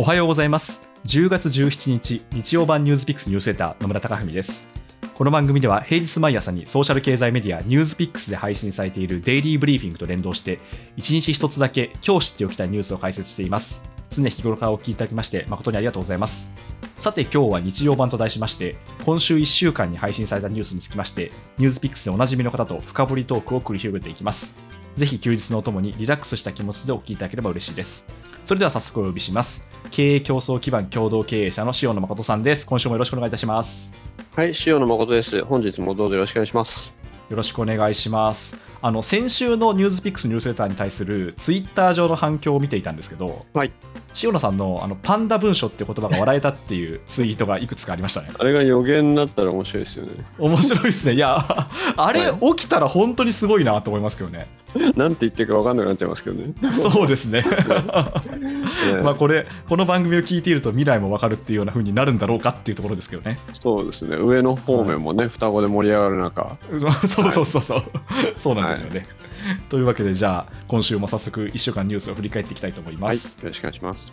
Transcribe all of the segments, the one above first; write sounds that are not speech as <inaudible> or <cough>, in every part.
おはようございます。10月17日日曜版ニュースピックスニュースレター野村貴文です。この番組では平日毎朝にソーシャル経済メディアニュースピックスで配信されているデイリーブリーフィングと連動して1日1つだけ今日知っておきたいニュースを解説しています。常日頃からお聞きいただきまして誠にありがとうございます。さて今日は日曜版と題しまして今週1週間に配信されたニュースにつきましてニュースピックスでおなじみの方と深掘りトークを繰り広げていきます。ぜひ休日のお供にリラックスした気持ちでお聞きいただければ嬉しいです。それでは早速お呼びします。経営競争基盤共同経営者の塩野誠さんです。今週もよろしくお願いいたします。はい、塩野誠です。本日もどうぞよろしくお願いします。よろしくお願いします。あの先週のニュースピックスニュースレターに対するツイッター上の反響を見ていたんですけど、はい、塩野さんのあのパンダ文書って言葉が笑えたっていうツイートがいくつかありましたね。あれが予言になったら面白いですよね。面白いですね。いや <laughs> あれは起きたら本当にすごいなと思いますけどね。なんて言ってるか分かんなくなっちゃいますけどね。そうですね。<laughs> ね。まあこれこの番組を聞いていると未来も分かるっていうような風になるんだろうかっていうところですけどね。そうですね。上の方面もね、双子で盛り上がる中、<laughs> そうそうそうそう、そうなんですよね、<laughs> というわけでじゃあ今週も早速1週間ニュースを振り返っていきたいと思いまはい、よす、ろしくお願いします。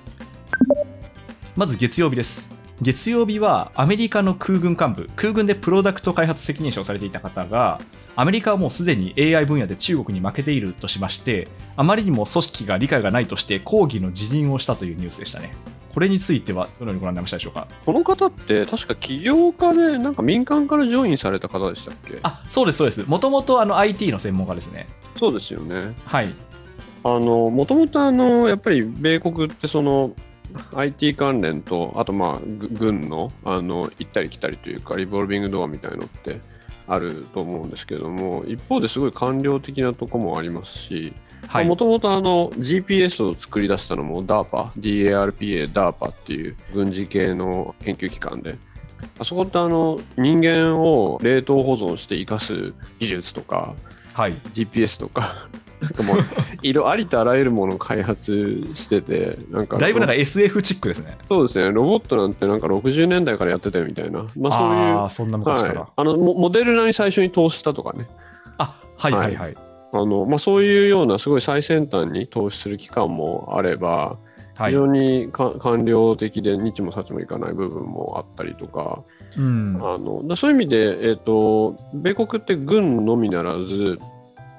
まず月曜日です。月曜日はアメリカの空軍幹部空軍でプロダクト開発責任者をされていた方がアメリカはもうすでに AI 分野で中国に負けているとしましてあまりにも組織が理解がないとして抗議の辞任をしたというニュースでしたねこれについてはどのようにご覧になりましたでしょうか？この方って、確か起業家で、なんか民間からジョインされた方でしたっけ？あそうですそうです。もともと IT の専門家ですね。そうですよね。はい。あの、もともとあの、やっぱり米国ってその、IT 関連と、あとまあ、ぐ軍の、あの、行ったり来たりというか、リボルビングドアみたいのってあると思うんですけども、一方ですごい官僚的なとこもありますし、はいもともとあの GPS を作り出したのも DARPA、DARPA、DARPA っていう軍事系の研究機関で、あそこってあの人間を冷凍保存して生かす技術とか、はい。GPS とか、<laughs> なんかもう、色ありとあらゆるものを開発してて、なんか、だいぶなんか SF チックですね。そうですね、ロボットなんてなんか60年代からやってたよみたいな、まあそういう。ああそんな昔から、はい、あのモモデルナに最初に投資したとかね、あはいはい。はい、あのまあ、そういうようなすごい最先端に投資する機関もあれば、はい。非常にか官僚的で日もさちもいかない部分もあったりとか、うん。あのだそういう意味で、えーと、米国って軍のみならず、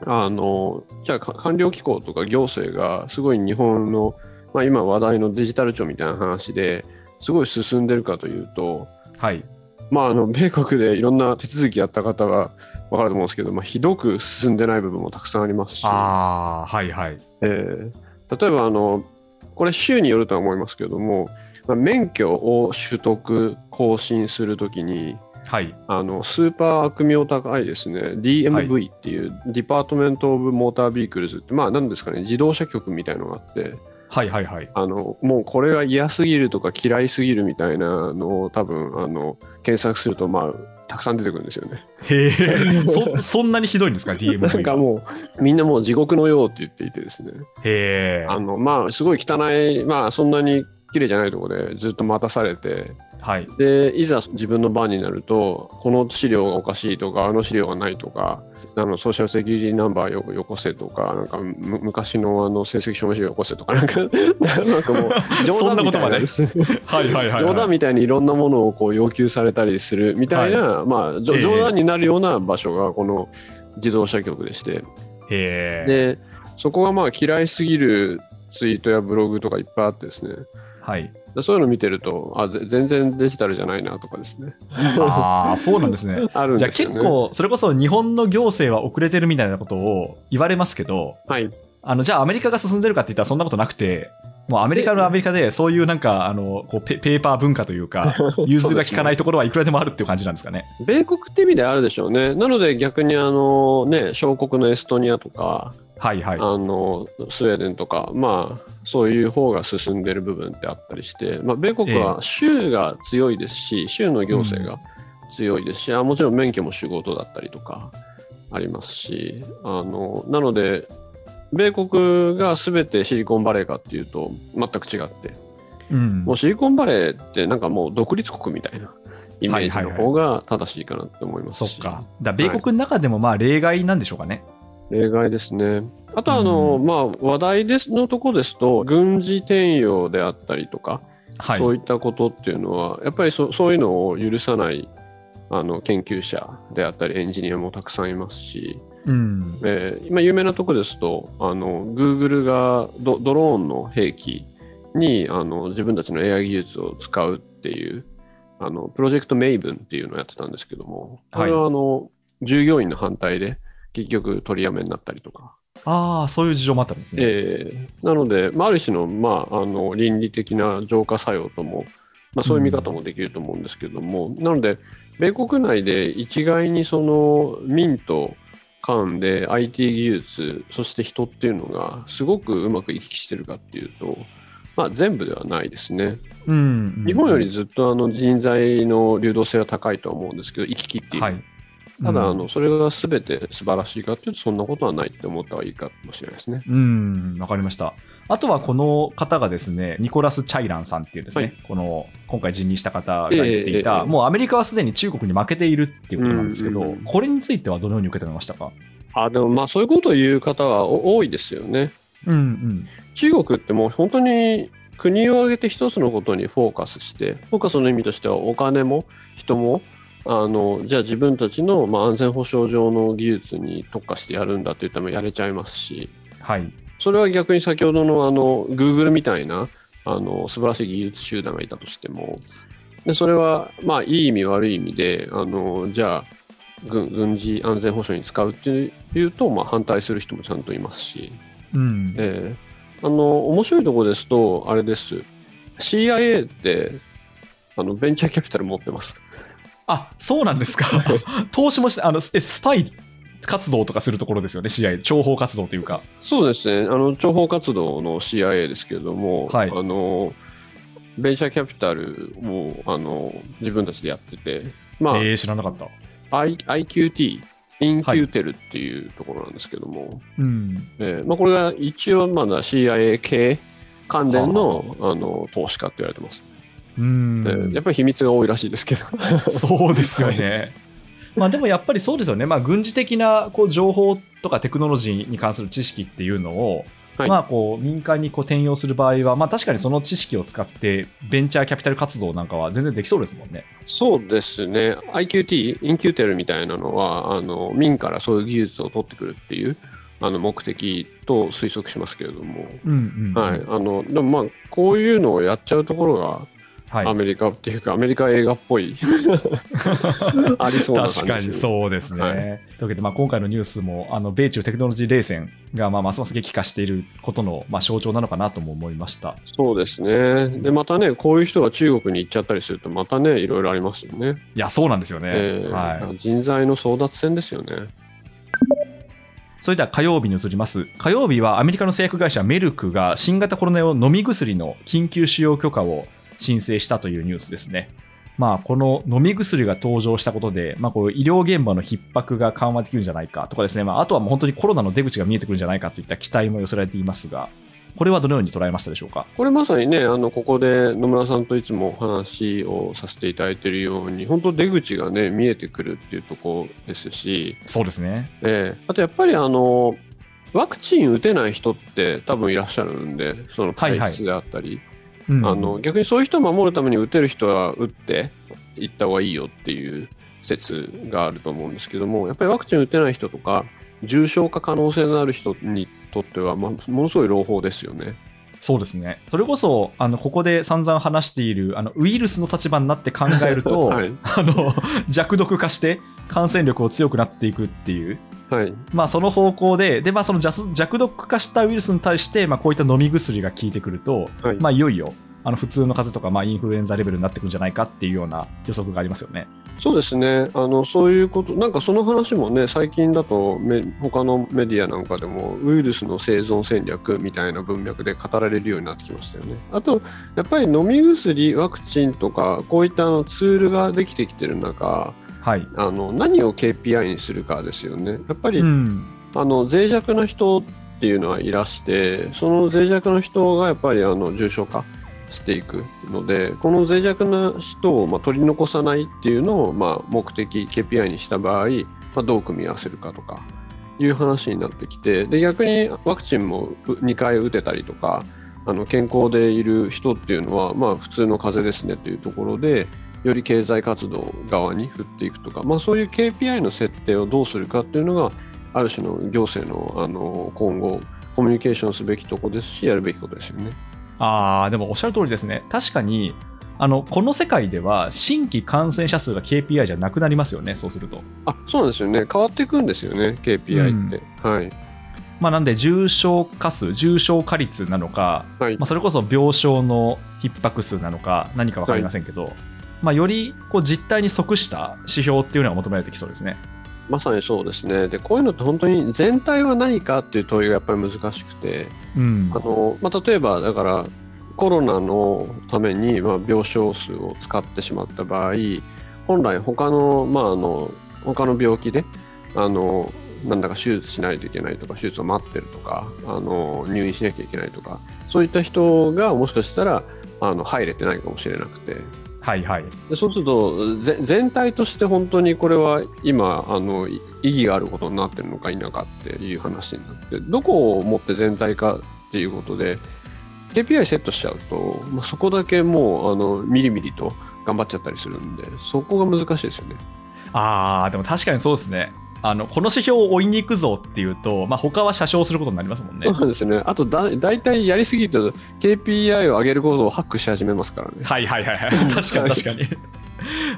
あのじゃあか官僚機構とか行政がすごい日本の、まあ、今話題のデジタル庁みたいな話ですごい進んでるかというと、はい。まあ、あの米国でいろんな手続きやった方は分かると思うんですけど、まあ、ひどく進んでない部分もたくさんありますし、ああはいはい。えー例えばあの、これ、州によるとは思いますけれども、まあ免許を取得、更新するときに、はい。あのスーパー悪名高いですね、DMV っていう、 Department of Motor Vehicles って、まあ、なんですかね、自動車局みたいのがあって、はいはいはい。あのもうこれが嫌すぎるとか嫌いすぎるみたいなのを多分あの検索すると、まあ、たくさん出てくるんですよね。へえ。<laughs> そそんなにひどいんですか？<laughs> DMV なんかもう、みんなもう地獄のようって言っていてですね、へえ。あのまあ、すごい汚い、まあ、そんなに綺麗じゃないところでずっと待たされて、はい。でいざ自分の番になると、この資料がおかしいとか、あの資料がないとか、あのソーシャルセキュリティナンバーよよこせとか、なんかむ昔のあの成績証明書よこせとか、なんか <laughs> なんかもう <laughs> そんなことまで。ですねはいはいはいはい。冗談みたいにいろんなものをこう要求されたりするみたいな、まあ、じょええ。冗談になるような場所がこの自動車局でして、へえ。でそこがまあ嫌いすぎるツイートやブログとかいっぱいあってですね、はい。でそういうの見てるとあぜ全然デジタルじゃないなとかですね。<laughs> ああそうなんですね。あるんじゃあ結構それこそ日本の行政は遅れてるみたいなことを言われますけどはい。あのじゃあアメリカが進んでるかって言ったらそんなことなくてもうアメリカのアメリカでそういうなんかあのこうペペーパー文化というか <laughs> 融通が効かないところはいくらでもあるっていう感じなんですかね。米国って意味であるでしょうね。なので逆にあのね小国のエストニアとかはいはい。あのスウェーデンとか、まあ、そういう方が進んでる部分ってあったりして、まあ、米国は州が強いですし、州の行政が強いですし、あもちろん免許も仕事だったりとかありますし、あのなので、米国が全てシリコンバレーかっていうと、全く違って、うん。もうシリコンバレーってなんかもう独立国みたいなイメージの方が正しいかなって思いますし、そっか。だ米国の中でもまあ例外なんでしょうかね。例外ですね。あとはあの、うんまあ、話題ですのとこですと、軍事転用であったりとか、はい。そういったことっていうのは、やっぱりそそういうのを許さないあの研究者であったりエンジニアもたくさんいますし、うん。えー今有名なとこですと、あの Google がドドローンの兵器にあの自分たちの AI 技術を使うっていう、あのプロジェクトメイブンっていうのをやってたんですけども、これはあの、従業員の反対で結局取りやめになったりとか、ああ、そういう事情もあったんですね。えーなので、まあ、ある種の,、まあ、あの倫理的な浄化作用とも、まあ、そういう見方もできると思うんですけども、なので、米国内で一概にその民と間で IT 技術、そして人っていうのがすごくうまく行き来してるかっていうと、まあ、全部ではないですね。うん。日本よりずっとあの人材の流動性は高いとは思うんですけど、行き来っていう。はい。ただ、うんあの、それが全て素晴らしいかっていうと、そんなことはないって思った方がいいかもしれないですね。うん、わかりました。あとはこの方がですね、ニコラス・チャイランさんっていうですね、はいこの今回辞任した方が言っていた、ええええもうアメリカはすでに中国に負けているっていうことなんですけど、うんうんうんこれについてはどのように受け止めましたか？あでもまあそういうことを言う方はお多いですよね。うんうん。中国ってもう本当に国を挙げて一つのことにフォーカスして、フォーカスの意味としてはお金も人も、あのじゃあ自分たちのまあ安全保障上の技術に特化してやるんだって言ってもやれちゃいますし、はい。それは逆に先ほどのあの Google みたいなあの素晴らしい技術集団がいたとしても、でそれはまあいい意味悪い意味で、あのじゃあ軍軍事安全保障に使うっていうと、まあ、反対する人もちゃんといますし、うん。ええあの面白いところですと、あれです、CIA ってあのベンチャーキャピタル持ってます。あ、そうなんですか。投資もして、あの、えスパイ活動とかするところですよね、試合。諜報活動というか。そうですね、あの諜報活動の CIA ですけれども、はいあのベンチャーキャピタルをあの自分たちでやってて、まあえー、知らなかった。I、IQT、インキューテルっていうところなんですけども、うん。えーまあ、これが一応まだ CIA 系関連のあの投資家って言われてます、うん。でやっぱり秘密が多いらしいですけど。そうですよね。まあでもやっぱりそうですよね、まあ、軍事的なこう情報とかテクノロジーに関する知識っていうのを、はいまあこう民間にこう転用する場合は、まあ、確かにその知識を使ってベンチャーキャピタル活動なんかは全然できそうですもんね。そうですね、IQT、インキューテルみたいなのは、あの民からそういう技術を取ってくるっていうあの目的と推測しますけれども、でもまあ、こういうのをやっちゃうところが、はいアメリカっていうか、アメリカ映画っぽい、<laughs> ありそうな感じ確かにそうですね。はいというわけで、まあ、今回のニュースもあの米中テクノロジー冷戦がまあますます激化していることのまあ象徴なのかなとも思いました。そうですね。で、またね、こういう人が中国に行っちゃったりすると、またね、いろいろありますよね。いや、そうなんですよね。えーはい、人材の争奪戦ですよね。それでは火曜日に移ります。火曜日はアメリカの製薬会社メルクが新型コロナ用飲み薬の緊急使用許可を申請したというニュースですね。まあ、この飲み薬が登場したことで、まあ、こう医療現場の逼迫が緩和できるんじゃないかとかですね、まあ、あとはもう本当にコロナの出口が見えてくるんじゃないかといった期待も寄せられていますが、これはどのように捉えましたでしょうか？これまさにね、あのここで野村さんといつもお話をさせていただいているように、本当、出口がね、見えてくるっていうところですし、そうですね。えーあとやっぱりあの、ワクチン打てない人って多分いらっしゃるんで、その体質であったり、うんあの逆にそういう人を守るために打てる人は打っていった方がいいよっていう説があると思うんですけども、やっぱりワクチン打てない人とか、重症化可能性のある人にとっては、まあ、ものすごい朗報ですよね。そうですね。それこそ、あの、ここで散々話している、あの、ウイルスの立場になって考えると、<laughs> はいあの、弱毒化して感染力を強くなっていくっていう、はい、まあ、その方向で、で、まあ、その弱弱毒化したウイルスに対して、まあ、こういった飲み薬が効いてくると、はいまあ、いよいよ、あの普通の風邪とか、まあ、インフルエンザレベルになってくるんじゃないかっていうような予測がありますよね。そうですねあの、そういうこと、なんかその話もね、最近だとめ、他のメディアなんかでも、ウイルスの生存戦略みたいな文脈で語られるようになってきましたよね。あと、やっぱり飲み薬、ワクチンとか、こういったあのツールができてきてる中、はい。あの何を KPI にするかですよね。やっぱり、うん。あの脆弱な人っていうのはいらして、その脆弱な人がやっぱりあの重症化していくので、この脆弱な人をまあ取り残さないっていうのをまあ目的、KPI にした場合、まあ、どう組み合わせるかとかいう話になってきて、で逆にワクチンも2回打てたりとか、あの健康でいる人っていうのは、まあ、普通の風邪ですねというところで、より経済活動側に振っていくとか、まあ、そういう KPI の設定をどうするかっていうのが、ある種の行政のあの今後、コミュニケーションすべきとこですし、やるべきことですよね。ああ、でもおっしゃる通りですね。確かに、あのこの世界では新規感染者数が KPI じゃなくなりますよね、そうすると。あそうなんですよね、変わっていくんですよね、KPI って。うん、はいまあ、なんで、重症化数、重症化率なのか、はい、まあ、それこそ病床の逼迫数なのか、何か分かりませんけど、はい、まあ、よりこう実態に即した指標っていうのが求められてきそうですね。まさにそうですね。で、こういうのって本当に全体は何かっていう問いがやっぱり難しくて、うん、あのまあ、例えば、だから、コロナのために、まあ、病床数を使ってしまった場合、本来他の、まあ、あの他の病気であのなんだか手術しないといけないとか手術を待ってるとかあの入院しなきゃいけないとかそういった人がもしかしたらあの入れてないかもしれなくて、はいはい、でそうすると全体として本当にこれは今あの意義があることになってるのか否かっていう話になってどこをもって全体かっていうことで KPI セットしちゃうと、まあ、そこだけもうあのミリミリと頑張っちゃったりするんで、そこが難しいですよね。ああ、でも確かにそうですね。あのこの指標を追いに行くぞっていうと、まあ、他は車掌することになりますもんね。そうですね。あとだ、大体やりすぎると、KPI を上げることをハックし始めますからね。はいはいはいはい。<laughs> 確かに確かに。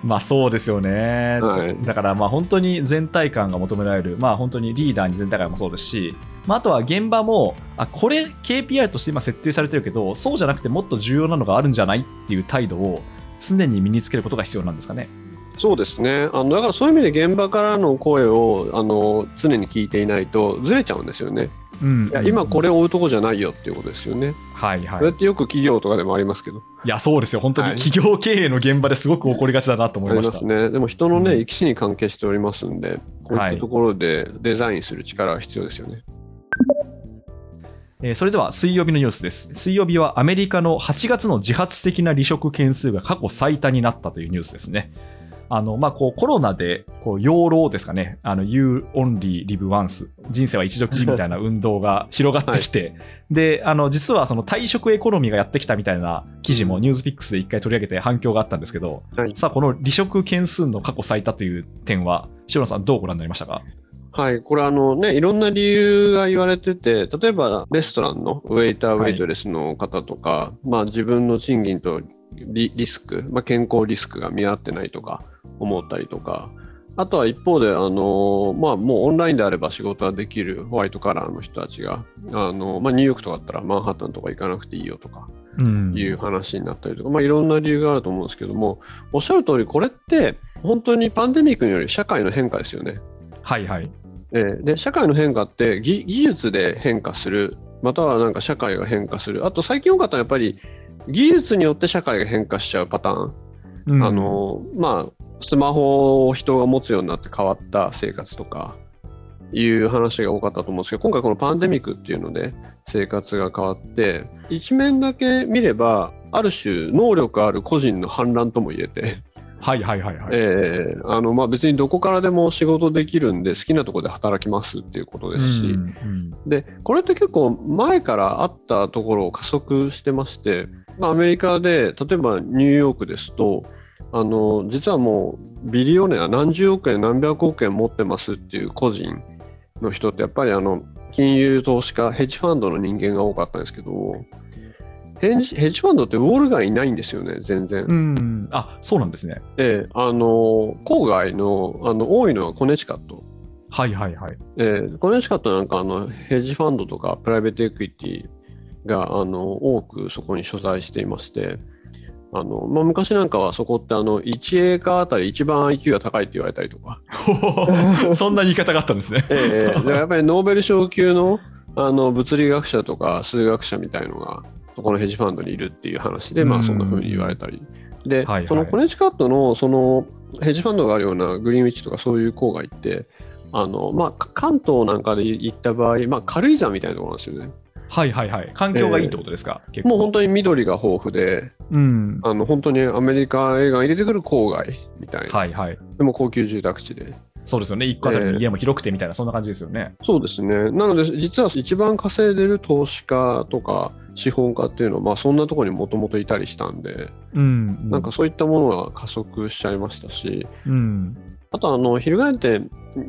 まあそうですよね、はい、だからまあ本当に全体感が求められる、まあ本当にリーダーに全体感もそうですし、まあ、あとは現場も、あ、これ KPI として今設定されてるけど、そうじゃなくてもっと重要なのがあるんじゃないっていう態度を常に身につけることが必要なんですかね。そうですねあのだからそういう意味で現場からの声をあの常に聞いていないとずれちゃうんですよね。うん、いや今これを追うとこじゃないよっていうことですよね。はいはい。それってよく企業とかでもありますけど。いや、そうですよ。本当に企業経営の現場ですごく起こりがちだなと思いました。ね。でも人のね、生き死に関係しておりますんで、こういったところでデザインする力が必要ですよね。えそれでは水曜日のニュースです。水曜日はアメリカの8月の自発的な離職件数が過去最多になったというニュースですね。あの、まあ、こう、コロナで、こう、養老ですかね。あの、You only live once。人生は一度きりみたいな <laughs> 運動が広がってきて、はい、で、あの、実はその退職エコノミーがやってきたみたいな記事もニュースピックスで一回取り上げて反響があったんですけど、はい、さあ、この離職件数の過去最多という点は、塩野さんどうご覧になりましたか？はい、これあのね、いろんな理由が言われてて、例えばレストランのウェイター、ウェイトレスの方とか、はい、まあ、自分の賃金とリリスク、まあ、健康リスクが見合ってないとか思ったりとか、あとは一方で、あのまあ、もうオンラインであれば仕事ができるホワイトカラーの人たちが、あのまあ、ニューヨークとかだったらマンハッタンとか行かなくていいよとかいう話になったりとか、うん、まあ、いろんな理由があると思うんですけども、おっしゃる通り、これって本当にパンデミックにより社会の変化ですよね。はいはい。えー、で社会の変化って技術で変化する、またはなんか社会が変化する、あと最近多かったのはやっぱり技術によって社会が変化しちゃうパターン、うん、あのまあ、スマホを人が持つようになって変わった生活とかいう話が多かったと思うんですけど、今回このパンデミックっていうので生活が変わって、一面だけ見れば、ある種能力ある個人の反乱とも言えて、はいはいはいはい。えー、あのまあ別にどこからでも仕事できるんで好きなところで働きますっていうことですし、うんうん、でこれって結構前からあったところを加速してまして、まあ、アメリカで例えばニューヨークですとあの実はもうビリオネア何十億円何百億円持ってますっていう個人の人ってやっぱりあの金融投資家ヘッジファンドの人間が多かったんですけどヘッジヘッジファンドってウォール街いないんですよね、全然。うん、あそうなんですね。ええ、あの郊外のあの多いのはコネチカット。はいはいはい。ええ、コネチカットなんかあのヘッジファンドとかプライベートエクイティがあの多くそこに所在していまして、あのまあ、昔なんかはそこってあの1エーカーあたり一番 IQ が高いって言われたりとか。<laughs> そんな言い方があったんですね。<laughs> ええ、やっぱりノーベル賞級のあの物理学者とか数学者みたいのがそこのヘッジファンドにいるっていう話で、まあ、そんな風に言われたり。で、はいはい、そのコネチカットのそのヘッジファンドがあるようなグリーンウィッチとかそういう郊外って、あのまあ、関東なんかで行った場合、まあ、軽井沢みたいなところなんですよね。はいはいはい。環境がいいってことですか、えー、もう本当に緑が豊富で、うん、あの本当にアメリカ映画入れてくる郊外みたいな。はいはい。でも高級住宅地で。そうですよね。一個あたりの家も広くてみたいな、えー、そんな感じですよね。そうですね。なので、実は一番稼いでる投資家とか、資本家っていうのは、まあ、そんなところにもともといたりしたんで、うん、なんかそういったものが加速しちゃいましたし、うん、あとあの、翻って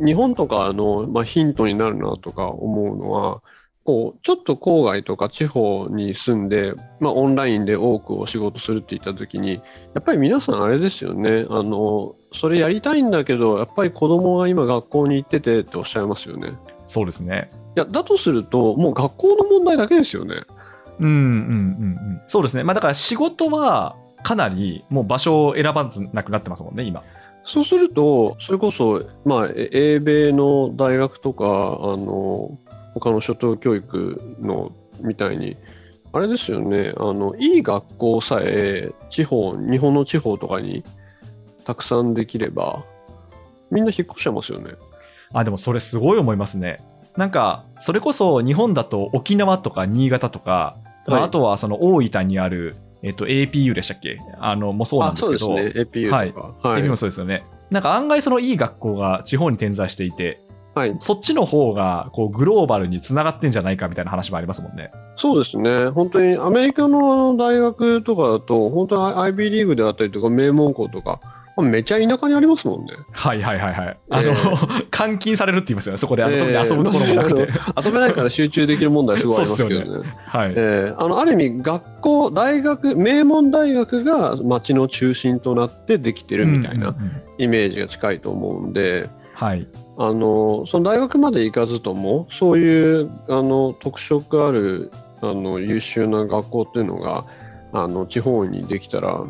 日本とかの、まあ、ヒントになるなとか思うのは、こうちょっと郊外とか地方に住んで、まあ、オンラインで多くお仕事するって言った時に、やっぱり皆さんあれですよね、あのそれやりたいんだけど、やっぱり子供が今学校に行っててっておっしゃいますよね。そうですね。いや、だとすると、もう学校の問題だけですよね。うんうんうんうん。そうですね。まあだから仕事はかなりもう場所を選ばずなくなってますもんね、今。そうすると、それこそ、まあ、え英米の大学とか、あの、他の初等教育のみたいに、あれですよね、あの、いい学校さえ、地方、日本の地方とかにたくさんできれば、みんな引っ越しちゃいますよね。あ、でもそれすごい思いますね。なんか、それこそ日本だと沖縄とか新潟とか、まあはいあとはその大分にある、えっと、APU でしたっけ？あの、もそうなんですけど、あそうですね、APU とか。はい APU もそうですよね。なんか案外そのいい学校が地方に点在していて、はい、そっちの方がこうグローバルにつながってんじゃないかみたいな話もありますもんね。そうですね、本当にアメリカの大学とかだと、本当に IB リーグであったりとか、名門校とか、めちゃ田舎にありますもんね。はいはいはいはい。あの、え監禁されるって言いますよね、そこであの、遊ぶところもなくて。<laughs> 遊べないから集中できる問題すごいありますけどそうね。はい。えーあのある意味、学校、大学、名門大学が町の中心となってできてるみたいなうんうんうんイメージが近いと思うんで、はい。あのその大学まで行かずとも、そういうあの特色あるあの優秀な学校っていうのがあの地方にできたら、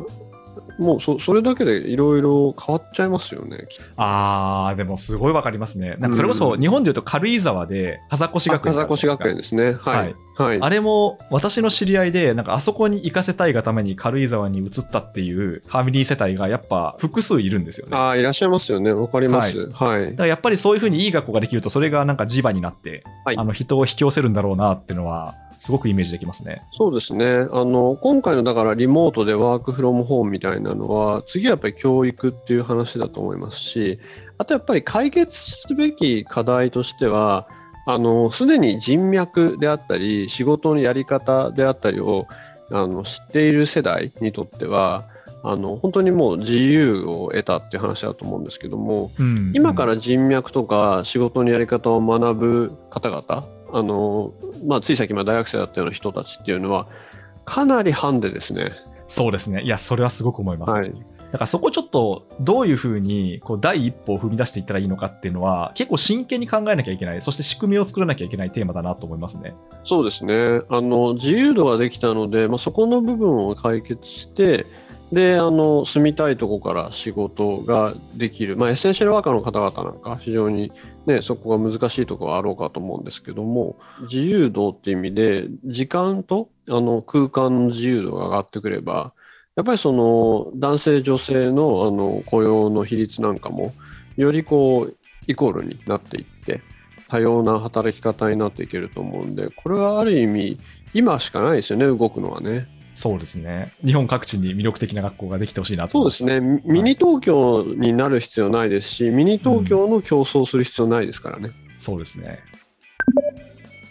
もうそそれだけでいろいろ変わっちゃいますよね。あー、でもすごいわかりますね。なんかそれこそ日本でいうと軽井沢で風越学園風越学園ですね。はい。はい。あれも私の知り合いで、なんかあそこに行かせたいがために軽井沢に移ったっていうファミリー世帯がやっぱ複数いるんですよね。だかああ、いらっしゃいますよね。わかります。はい。らやっぱりそういうふうにいい学校ができると、それがなんか磁場になって、はいあの人を引き寄せるんだろうなっていうのは、すごくイメージできますね。そうですね。あの、今回のだからリモートでワークフロムホームみたいなのは、次はやっぱり教育っていう話だと思いますし、あとやっぱり解決すべき課題としては、あの、すでに人脈であったり、仕事のやり方であったりを、あの、知っている世代にとっては、あの、本当にもう自由を得たっていう話だと思うんですけども、うん今から人脈とか仕事のやり方を学ぶ方々、あのまあ、つい先まで大学生だったような人たちっていうのは、かなりハンデですね。そうですね。いや、それはすごく思います。はいだからそこちょっとどういうふうにこう第一歩を踏み出していったらいいのかっていうのは結構真剣に考えなきゃいけない、そして仕組みを作らなきゃいけないテーマだなと思いますね。そうですねあの自由度ができたので、まあ、そこの部分を解決して、であの住みたいとこから仕事ができる、まあ、エッセンシャルワーカーの方々なんか、非常に、ね、そこが難しいところはあろうかと思うんですけども、自由度っていう意味で、時間とあの空間の自由度が上がってくれば、やっぱりその男性、女性のあの雇用の比率なんかも、よりこうイコールになっていって、多様な働き方になっていけると思うんで、これはある意味、今しかないですよね、動くのはね。そうですね。日本各地に魅力的な学校ができてほしいなとそう思いますでね、ミニ東京になる必要ないですし、ミニ東京の競争する必要ないですからね。そうですね。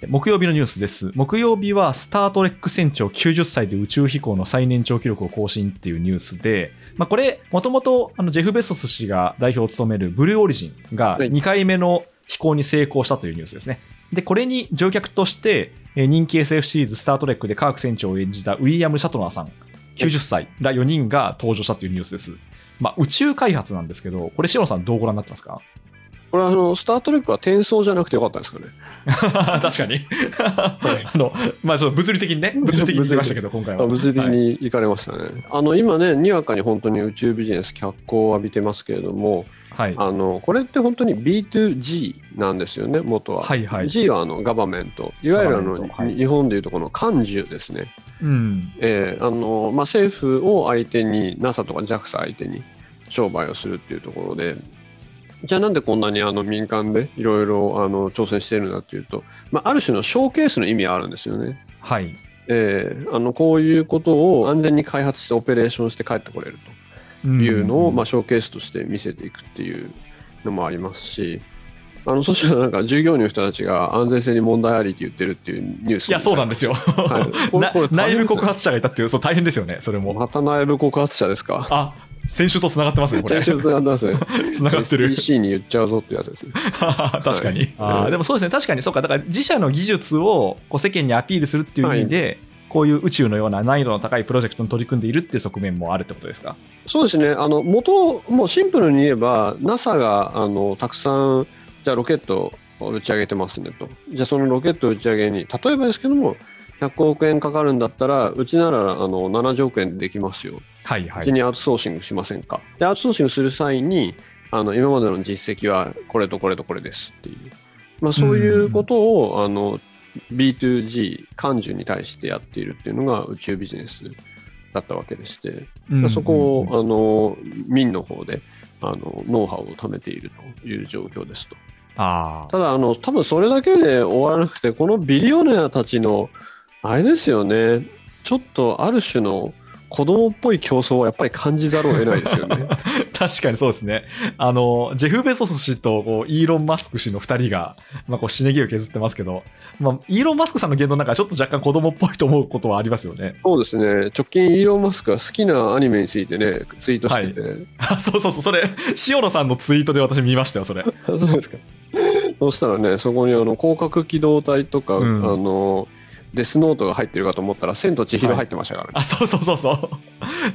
木曜日のニュースです。木曜日はスター・トレック船長90歳で宇宙飛行の最年長記録を更新っていうニュースで、まあ、これ、もともとジェフ・ベソス氏が代表を務めるブルーオリジンがはい2回目の飛行に成功したというニュースですね。で、これに乗客として、えー人気 SF シリーズスター・トレックでカーク船長を演じたウィリアム・シャトナーさん、90歳ら4人が登場したというニュースです。まあ、宇宙開発なんですけど、これ、塩野さんどうご覧になってますか？これはあの、スター・トレックは転送じゃなくてよかったんですかね。<laughs> 確かに。あの、まあ、ちょっと物理的にね、<laughs> 物理的に言いましたけど、今回は。物理的はいに行かれましたね。あの今ね、にわかに本当に宇宙ビジネス脚光を浴びてますけれども、はい。あのこれって本当に B2G なんですよね、元は。はいはい G はあのガバメント、いわゆるあの、はい日本でいうとこの幹事ですね。うん。えーあのまあ、政府を相手に NASA とか JAXA 相手に商売をするっていうところでじゃあなんでこんなにあの民間でいろいろあの挑戦しているんだっていうと、まあ、ある種のショーケースの意味はあるんですよね。はい。えーあのこういうことを安全に開発してオペレーションして帰ってこれるというのを、まあ、ショーケースとして見せていくっていうのもありますしあのそしたらなんか従業員の人たちが安全性に問題ありって言ってるっていうニュースいや、そうなんですよ。はい <laughs> 内部告発者がいたっていう、そう大変ですよね、それも。また内部告発者ですか？あ先週とつながってますね、これ。先週繋がってますね。<laughs> つながってる。SEC に言っちゃうぞってやつですね。<laughs> 確かに。はいあーでもそうですね、確かにそうか、だから自社の技術をこう世間にアピールするっていう意味で、こういう宇宙のような難易度の高いプロジェクトに取り組んでいるっていう側面もあるってことですか？そうですね、あの元、もうシンプルに言えば、NASA があのたくさん、じゃあロケットを打ち上げてますねと、じゃあそのロケット打ち上げに、例えばですけども、100億円かかるんだったら、うちならあの70億円でできますよ、はいはうちにアウトソーシングしませんか？で、アウトソーシングする際に、あの今までの実績はこれとこれとこれですっていう、まあ、そういうことを、あの B2G、幹事に対してやっているっていうのが宇宙ビジネスだったわけでして、うんそこを、うんあの民の方であのノウハウを貯めているという状況ですと。あただあの、多分それだけで終わらなくて、このビリオネアたちの、あれですよね、ちょっとある種の子供っぽい競争はやっぱり感じざるを得ないですよね。<laughs> 確かにそうですね。あの、ジェフ・ベソス氏とこうイーロン・マスク氏の2人が、まあ、こう、しねぎを削ってますけど、まあ、イーロン・マスクさんの言動なんかちょっと若干子供っぽいと思うことはありますよね。そうですね、直近、イーロン・マスクが好きなアニメについてね、ツイートしてて、あそうそうそう、それ、塩野さんのツイートで私見ましたよ、それ。<laughs> そうですか。そしたらね、そこにあの広角機動隊とか、うんあのデスノートが入ってるかと思ったら、千と千尋入ってましたからね。あ、そうそうそうそ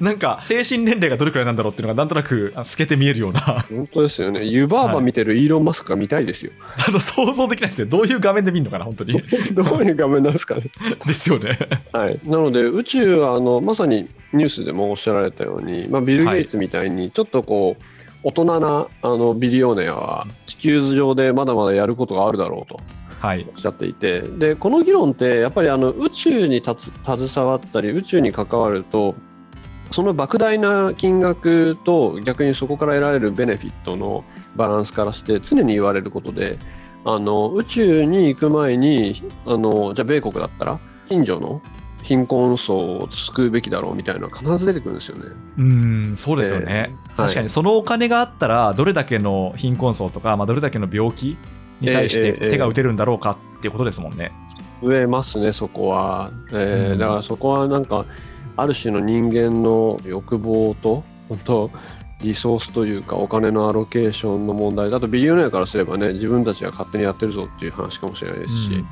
う。なんか、精神年齢がどれくらいなんだろうっていうのがなんとなくあ透けて見えるような、本当ですよね。湯婆婆見てるイーロン・マスクが見たいですよ。あの想像できないですよ。どういう画面で見るのかな、本当に。どういう画面なんですかね。<laughs> ですよね。はい、なので、宇宙はあのまさにニュースでもおっしゃられたように、まあ、ビル・ゲイツみたいに、ちょっとこう、大人なあのビリオネアは地球上でまだまだやることがあるだろうとはい。おっしゃっていて、でこの議論って、やっぱりあの宇宙に携わったり、宇宙に関わると、その莫大な金額と逆にそこから得られるベネフィットのバランスからして常に言われることであの宇宙に行く前にあのじゃあ米国だったら近所の貧困層を救うべきだろうみたいなのが必ず出てくるんですよね。うーん、そうですよね。えー確かに、そのお金があったら、どれだけの貧困層とか、まあ、どれだけの病気に対して手が打てるんだろうかっていうことですもんね。増えますね、そこは。えーうんだからそこはなんか、ある種の人間の欲望と、本当、リソースというか、お金のアロケーションの問題だと、ビリオネアからすればね、自分たちが勝手にやってるぞっていう話かもしれないですし、うんうん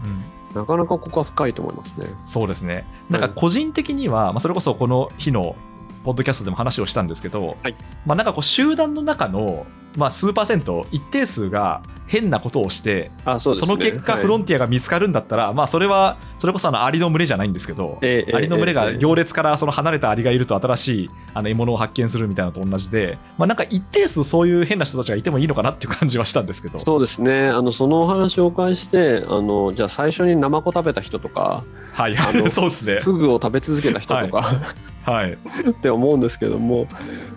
なかなかここは深いと思いますね。そうですね。なんか個人的には、まあ、それこそこの日のポッドキャストでも話をしたんですけど、はい。まあ、なんかこう集団の中の、まあ、数パーセント、一定数が変なことをして、あそうですね。その結果、はい。フロンティアが見つかるんだったら、まあ、それは、それこそあのアリの群れじゃないんですけど、えーアリの群れが行列からその離れたアリがいると新しいあの獲物を発見するみたいなのと同じで、まあ、なんか一定数そういう変な人たちがいてもいいのかなっていう感じはしたんですけど。そうですね。あのそのお話をお返ししてあのじゃあ最初にナマコ食べた人とかはい。あの <laughs> そうですね。フグを食べ続けた人とか、はい。って思うんですけども、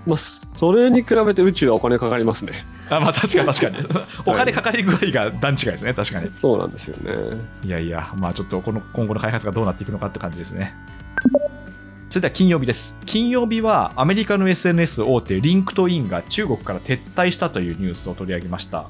まあ、それに比べて宇宙はお金かかりますねあまあ確かに確かに。<laughs> お金かかり具合が段違いですね、確かに。そうなんですよねいやいや、まあちょっとこの今後の開発がどうなっていくのかって感じですね。それでは金曜日です。金曜日はアメリカの SNS 大手 LinkedIn が中国から撤退したというニュースを取り上げました。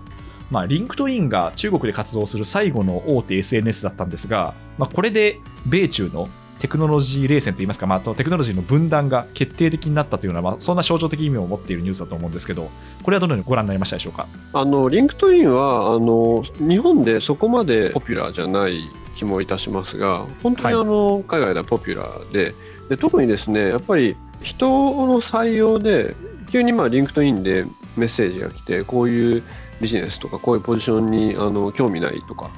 まあ、 LinkedIn が中国で活動する最後の大手 SNS だったんですが、まあ、これで米中のテクノロジー冷戦といいますか、まあ、テクノロジーの分断が決定的になったというような、まあ、そんな象徴的意味を持っているニュースだと思うんですけど、これはどのようにご覧になりましたでしょうか？あの LinkedIn はあの日本でそこまでポピュラーじゃない気もいたしますが本当にはいあの、海外ではポピュラーでで特にですねやっぱり人の採用で急にまあ LinkedIn でメッセージが来てこういうビジネスとかこういうポジションにあの興味ないとか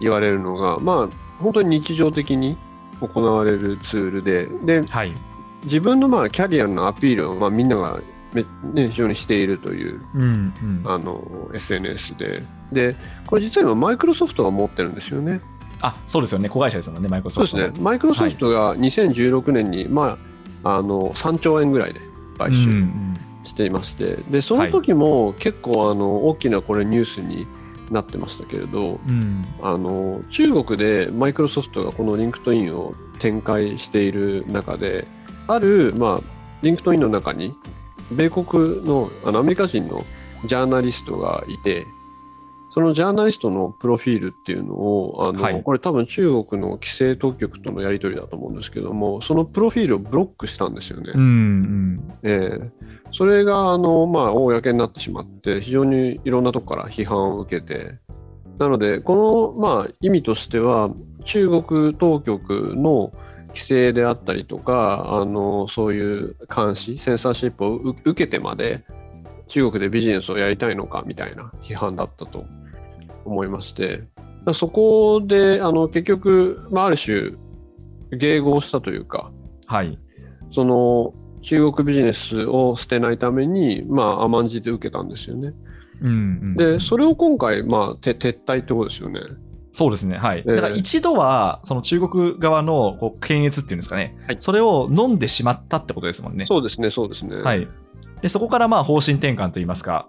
言われるのがまあ本当に日常的に行われるツールでではい。自分のまあキャリアのアピールをまあみんながめ、ね、非常にしているといううんうん。あの SNS で、で、これ実は今、マイクロソフトが持ってるんですよね。あ、そうですよね。子会社ですもんね、マイクロソフトの。そうですね、マイクロソフトが2016年に、まあ、あの3兆円ぐらいで買うんう収んしていまして、でその時も結構あの大きなこれニュースになってましたけれど、うん。あの中国でマイクロソフトがこの LinkedIn を展開している中で、ある、まあ、 LinkedIn の中に、米国のあのアメリカ人のジャーナリストがいて、そそのジャーナリストのプロフィールっていうのを、あのはい。これ多分中国の規制当局とのやり取りだと思うんですけども、そのプロフィールをブロックしたんですよね。うんうん。ええ。それがあの、まあ、公になってしまって、非常にいろんなところから批判を受けて、なので、この、まあ、意味としては、中国当局の規制であったりとか、あのそういう監視、センサーシップをう受けてまで、中国でビジネスをやりたいのかみたいな批判だったと思いまして、そこであの結局、まあ、ある種、迎合したというか、はい。その中国ビジネスを捨てないために、まあ、甘んじて受けたんですよね。うんうんで、それを今回、まあ、て撤退ってことですよね。そうですね。はい。ええだから一度は、その中国側のこう検閲っていうんですかね、はいそれを飲んでしまったってことですもんね。そうですね、そうですね。はい。で、そこからまあ方針転換といいますか、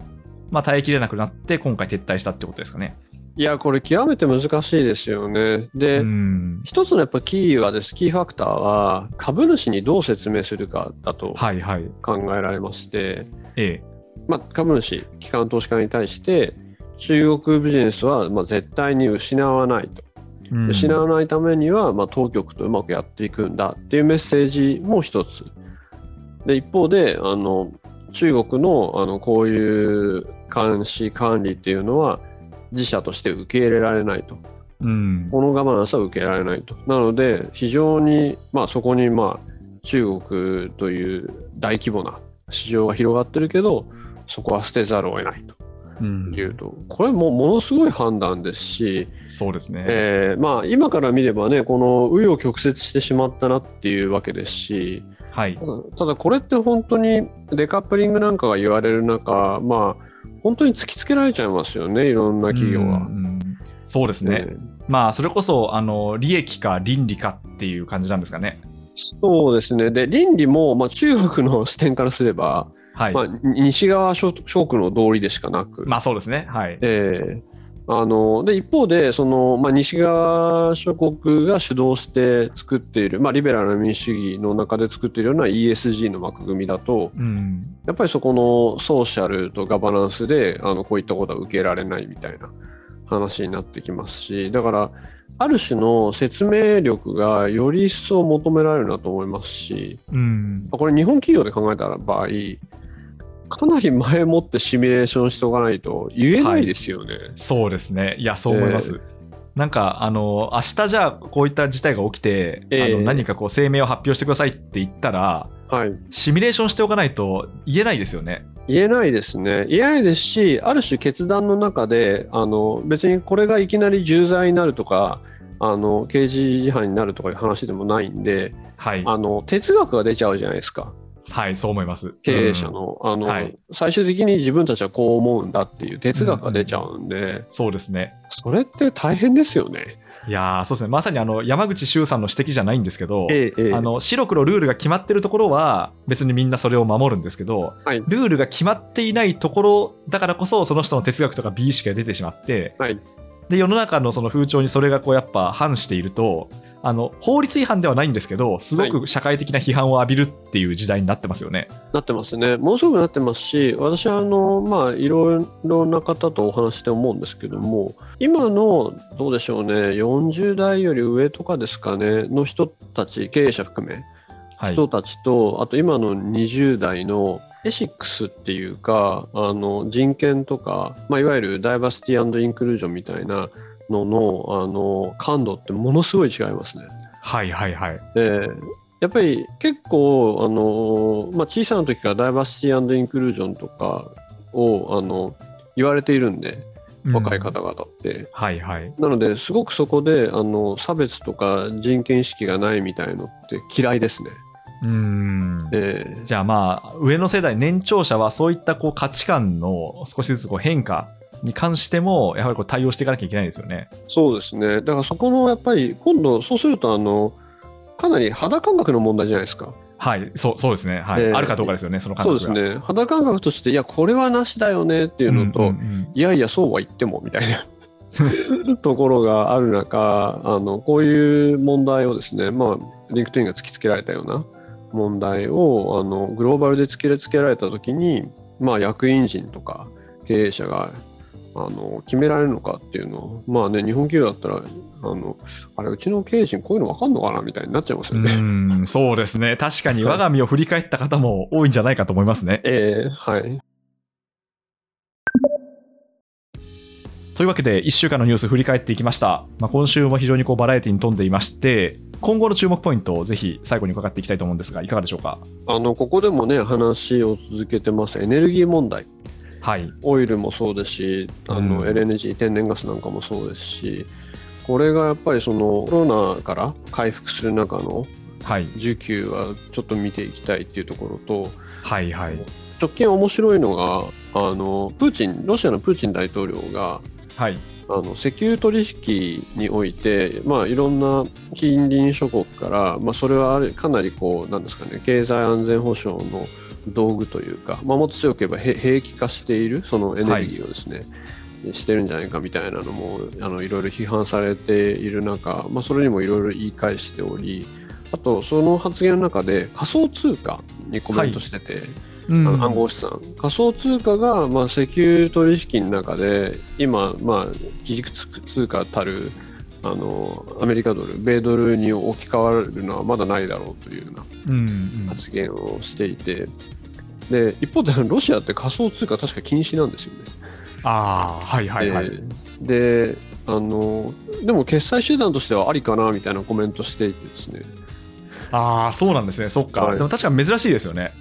まあ耐えきれなくなって、今回撤退したってことですかね。いや、これ、極めて難しいですよね。で、うん。一つのやっぱキーはです、キーファクターは、株主にどう説明するかだとはいはい。考えられまして、ええ。まあ、株主、機関投資家に対して、中国ビジネスはまあ絶対に失わないと。うん失わないためには、まあ、当局とうまくやっていくんだっていうメッセージも一つ。で一方であの中国のあのこういう監視管理っていうのは自社として受け入れられないと。うん。このガバナンスは受け入れられないと。なので非常に、まあ、そこに、まあ、中国という大規模な市場が広がってるけどそこは捨てざるを得ないとうんいうとこれもものすごい判断ですし、そうですね。えーまあ、今から見ればね、この紆余曲折してしまったなっていうわけですし、はいた。だただこれって本当にデカップリングなんかが言われる中、まあ、本当に突きつけられちゃいますよね、いろんな企業は。うんうんそうですね。えーまあ、それこそ、あの、利益か倫理かっていう感じなんですかね。そうですね、で倫理も、まあ、中国の視点からすれば、はい。まあ、西側諸諸国の道理でしかなく、まあ、そうですね。はい。えーあので一方でその、まあ、西側諸国が主導して作っている、まあ、リベラルな民主主義の中で作っているような ESG の枠組みだとうん。やっぱりそこのソーシャルとガバナンスであのこういったことは受けられないみたいな話になってきますしだからある種の説明力がより一層求められるなと思いますしうん。これ日本企業で考えた場合かなり前もってシミュレーションしておかないと言えないですよね。そうですね。いや、そう思います。なんか、あの、明日じゃあ、こういった事態が起きて、ええあの何かこう声明を発表してくださいって言ったら、はいシミュレーションしておかないと言えないですよね。言えないですね。言えないですし、ある種決断の中で、あの別にこれがいきなり重罪になるとか、あの刑事事犯になるとかいう話でもないんで、はい。あの哲学が出ちゃうじゃないですか、はい、そう思います。経営者の。あのはい最終的に自分たちはこう思うんだっていう哲学が出ちゃうんで、そうですね。それって大変ですよね。いやーそうですね。まさにあの山口周さんの指摘じゃないんですけど、ええええあの白黒ルールが決まってるところは別にみんなそれを守るんですけど、はいルールが決まっていないところだからこそその人の哲学とか美意識が出てしまって、はいで世の中のその風潮にそれがこうやっぱ反しているとあの法律違反ではないんですけどすごく社会的な批判を浴びるっていう時代になってますよね。なってますね。ものすごくなってますし、私はあの、まあ、いろいろな方とお話して思うんですけども、今の、どうでしょうね、40代より上とかですかね、の人たち、経営者含め、はい、人たちと、あと今の20代のエシックスっていうか、あの人権とか、まあ、いわゆるダイバーシティインクルージョンみたいなののあの感度ってものすごい違いますね。はいはいはい。でやっぱり結構あの、まあ、小さな時からダイバーシティインクルージョンとかをあの言われているんで若い方々って、はいはい。なのですごくそこであの差別とか人権意識がないみたいのって嫌いですね。うーんえーじゃあまあ上の世代年長者はそういったこう価値観の少しずつこう変化に関してもやはりこう対応していかなきゃいけないですよね。そうですね。だからそこのやっぱり今度そうするとあのかなり肌感覚の問題じゃないですか。はい、そうそうですね、はい。えーあるかどうかですよね、その感そう。ですね。肌感覚としていやこれはなしだよねっていうのと、んんん。いやいや、そうは言ってもみたいな。<laughs> ところがある中あの、こういう問題をですね、まあ、 LinkedIn が突きつけられたような問題をあのグローバルで突きつけられたときに、まあ、役員陣とか経営者があの決められるのかっていうのを、まあね、日本企業だったら、あのあれ、うちの経営陣、こういうの分かんのかな？みたいになっちゃいますよね。うんそうですね、確かに我が身を振り返った方も多いんじゃないかと思いますね。えーはい、というわけで、1週間のニュース振り返っていきました。まあ、今週も非常にこうバラエティに富んでいまして、今後の注目ポイントをぜひ最後に伺っていきたいと思うんですが、いかがでしょうか？あのここでもね、話を続けてます、エネルギー問題。はい、オイルもそうですし、あのうん。LNG、天然ガスなんかもそうですし、これがやっぱりそのコロナから回復する中のはい、需給はちょっと見ていきたいっていうところと、はい、はい、直近面白いのが、あのプーチン、ロシアのプーチン大統領が、はい、あの石油取引において、まあ、いろんな近隣諸国から、まあ、それはあれかなりこうなんですか、ね、経済安全保障の道具というか、まあ、もっと強く言えばへ兵器化しているそのエネルギーをですね、してるんじゃないかみたいなのもあのいろいろ批判されている中、まあ、それにもいろいろ言い返しておりあとその発言の中で仮想通貨にコメントしてて、うんあの暗号資産、仮想通貨が、まあ、石油取引の中で、今、まあ、基軸通貨たるあのアメリカドル、米ドルに置き換わるのはまだないだろうというようなうんうん。発言をしていて、で一方でロシアって仮想通貨確か禁止なんですよね。ああ、はい、はい、はい。であのでも決済手段としてはありかなみたいなコメントしていてですねああ、そうなんですね、そっか。はいでも確かに珍しいですよね。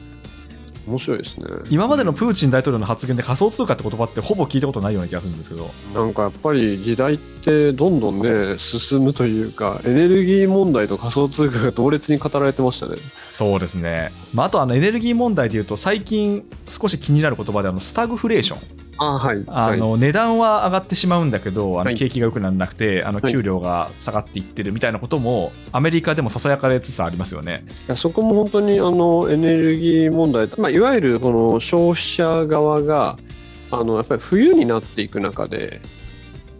面白いですね今までのプーチン大統領の発言で仮想通貨って言葉ってほぼ聞いたことないような気がするんですけど。なんかやっぱり時代ってどんどんね進むというかエネルギー問題と仮想通貨が同列に語られてましたねそうですね。まあ、あとあのエネルギー問題でいうと、最近少し気になる言葉であのスタグフレーション。あはいあの値段は上がってしまうんだけど、あのはい景気が良くならなくて、あのはい給料が下がっていってるみたいなことも、アメリカでもささやかれつつありますよね。いやそこも本当にあのエネルギー問題、まあ、いわゆるこの消費者側があのやっぱり冬になっていく中で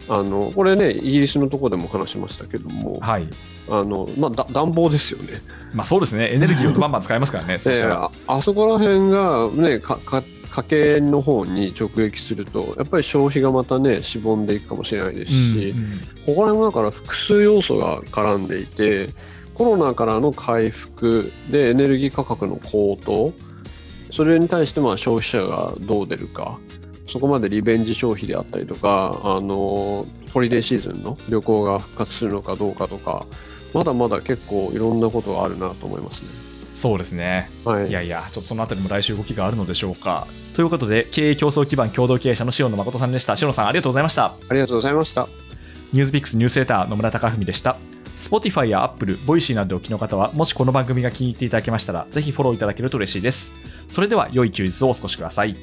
あのこれねイギリスのところでも話しましたけどもはい。あの、まあ、だ暖房ですよねまあそうですね、エネルギーをバンバン使いますからね、<laughs> そうしたでら。ああそこら辺が、ね、かか家計の方に直撃するとやっぱり消費がまたねしぼんでいくかもしれないですし、うんうんここら辺もだから複数要素が絡んでいてコロナからの回復でエネルギー価格の高騰それに対してまあ消費者がどう出るかそこまでリベンジ消費であったりとかあのホリデーシーズンの旅行が復活するのかどうかとかまだまだ結構いろんなことがあるなと思いますね。そうですね。はいいやいや、ちょっとそのあたりも来週動きがあるのでしょうか。ということで、経営競争基盤共同経営者の塩野誠さんでした。塩野さん、ありがとうございました。ありがとうございました。ニュースピックスニュースレター野村貴文でした。Spotify や Apple、Voicy などでお聞きの方は、もしこの番組が気に入っていただけましたら、ぜひフォローいただけると嬉しいです。それでは、良い休日をお過ごしください。